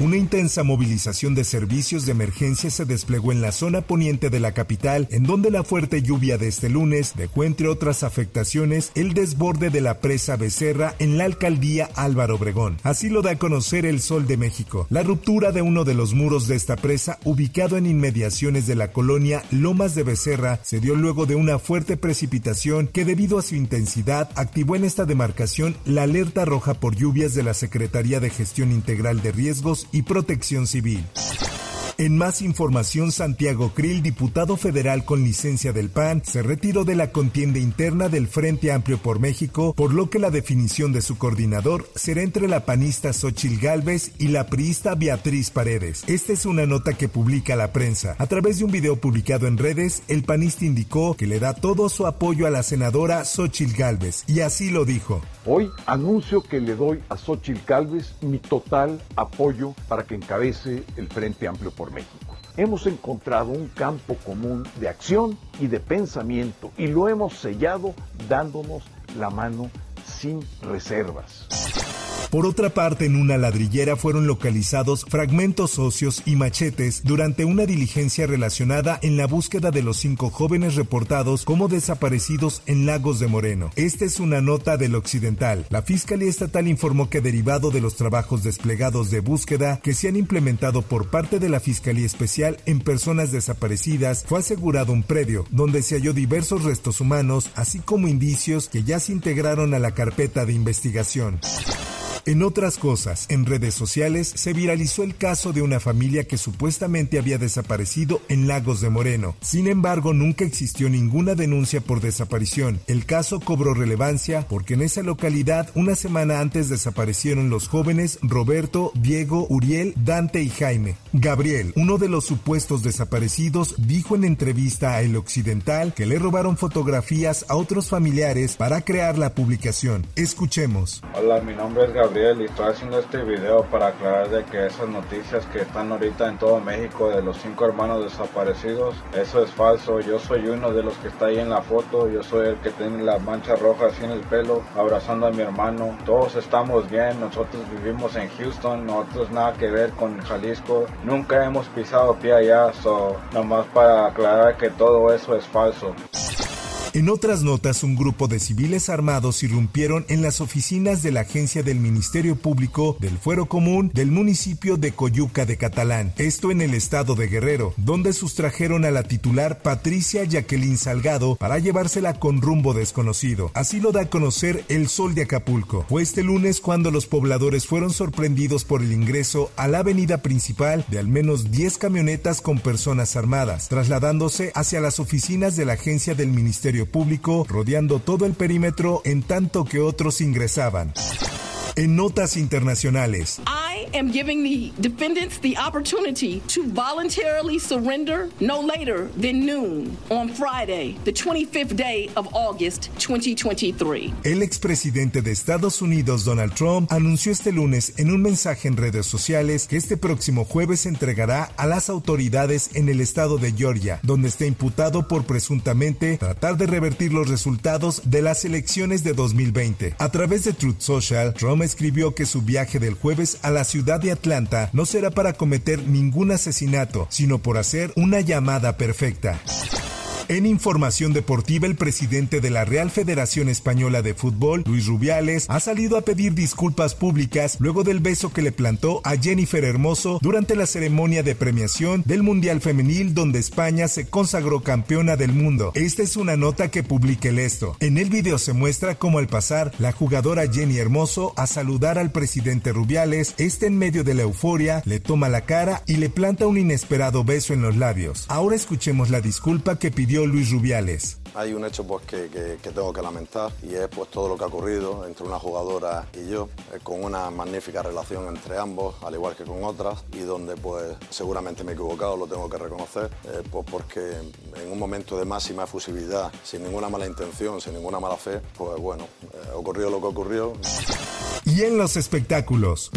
Una intensa movilización de servicios de emergencia se desplegó en la zona poniente de la capital, en donde la fuerte lluvia de este lunes dejó entre otras afectaciones el desborde de la presa Becerra en la alcaldía Álvaro Obregón. Así lo da a conocer el Sol de México. La ruptura de uno de los muros de esta presa, ubicado en inmediaciones de la colonia Lomas de Becerra, se dio luego de una fuerte precipitación que debido a su intensidad activó en esta demarcación la alerta roja por lluvias de la Secretaría de Gestión Integral de Riesgos y Protección Civil. En más información, Santiago Krill, diputado federal con licencia del PAN, se retiró de la contienda interna del Frente Amplio por México, por lo que la definición de su coordinador será entre la panista Xochil Gálvez y la priista Beatriz Paredes. Esta es una nota que publica la prensa. A través de un video publicado en redes, el panista indicó que le da todo su apoyo a la senadora Xochil Gálvez, y así lo dijo. Hoy anuncio que le doy a Xochil Gálvez mi total apoyo para que encabece el Frente Amplio por México. Hemos encontrado un campo común de acción y de pensamiento y lo hemos sellado dándonos la mano sin reservas. Por otra parte, en una ladrillera fueron localizados fragmentos óseos y machetes durante una diligencia relacionada en la búsqueda de los cinco jóvenes reportados como desaparecidos en Lagos de Moreno. Esta es una nota del Occidental. La Fiscalía Estatal informó que derivado de los trabajos desplegados de búsqueda que se han implementado por parte de la Fiscalía Especial en personas desaparecidas, fue asegurado un predio donde se halló diversos restos humanos, así como indicios que ya se integraron a la carpeta de investigación. En otras cosas, en redes sociales se viralizó el caso de una familia que supuestamente había desaparecido en Lagos de Moreno. Sin embargo, nunca existió ninguna denuncia por desaparición. El caso cobró relevancia porque en esa localidad una semana antes desaparecieron los jóvenes Roberto, Diego, Uriel, Dante y Jaime. Gabriel, uno de los supuestos desaparecidos, dijo en entrevista a El Occidental que le robaron fotografías a otros familiares para crear la publicación. Escuchemos. Hola, mi nombre es Gabriel y estoy haciendo este video para aclarar de que esas noticias que están ahorita en todo México de los cinco hermanos desaparecidos, eso es falso. Yo soy uno de los que está ahí en la foto, yo soy el que tiene la mancha roja así en el pelo, abrazando a mi hermano. Todos estamos bien, nosotros vivimos en Houston, nosotros nada que ver con Jalisco, nunca hemos pisado pie allá, so nomás para aclarar que todo eso es falso. En otras notas, un grupo de civiles armados irrumpieron en las oficinas de la agencia del Ministerio Público del Fuero Común del municipio de Coyuca de Catalán, esto en el estado de Guerrero, donde sustrajeron a la titular Patricia Jacqueline Salgado para llevársela con rumbo desconocido. Así lo da a conocer el Sol de Acapulco. Fue este lunes cuando los pobladores fueron sorprendidos por el ingreso a la avenida principal de al menos 10 camionetas con personas armadas, trasladándose hacia las oficinas de la agencia del Ministerio Público, rodeando todo el perímetro en tanto que otros ingresaban. En notas internacionales. Am giving the defendants the opportunity to voluntarily surrender no later than noon on Friday, the 25th day of August 2023. El expresidente de Estados Unidos, Donald Trump, anunció este lunes en un mensaje en redes sociales que este próximo jueves se entregará a las autoridades en el estado de Georgia, donde está imputado por presuntamente tratar de revertir los resultados de las elecciones de 2020. A través de Truth Social, Trump escribió que su viaje del jueves a la ciudad de Atlanta no será para cometer ningún asesinato, sino por hacer una llamada perfecta. En información deportiva, el presidente de la Real Federación Española de Fútbol, Luis Rubiales, ha salido a pedir disculpas públicas luego del beso que le plantó a Jennifer Hermoso durante la ceremonia de premiación del Mundial Femenil donde España se consagró campeona del mundo. Esta es una nota que publica el esto. En el video se muestra cómo al pasar la jugadora Jenny Hermoso a saludar al presidente Rubiales, este en medio de la euforia le toma la cara y le planta un inesperado beso en los labios. Ahora escuchemos la disculpa que pidió Luis Rubiales. Hay un hecho pues, que, tengo que lamentar y es pues, todo lo que ha ocurrido entre una jugadora y yo, eh, con una magnífica relación entre ambos, al igual que con otras, y donde pues, seguramente me he equivocado, lo tengo que reconocer, eh, pues, porque en un momento de máxima efusividad, sin ninguna mala intención, sin ninguna mala fe, pues bueno, eh, ocurrió lo que ocurrió. Y en los espectáculos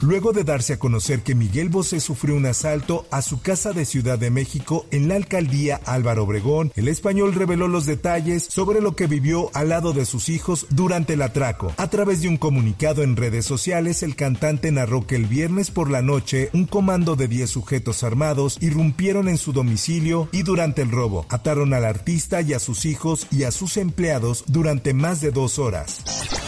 luego de darse a conocer que Miguel Bosé sufrió un asalto a su casa de Ciudad de México en la alcaldía Álvaro Obregón, el español reveló los detalles sobre lo que vivió al lado de sus hijos durante el atraco. A través de un comunicado en redes sociales, el cantante narró que el viernes por la noche un comando de 10 sujetos armados irrumpieron en su domicilio y durante el robo ataron al artista y a sus hijos y a sus empleados durante más de dos horas.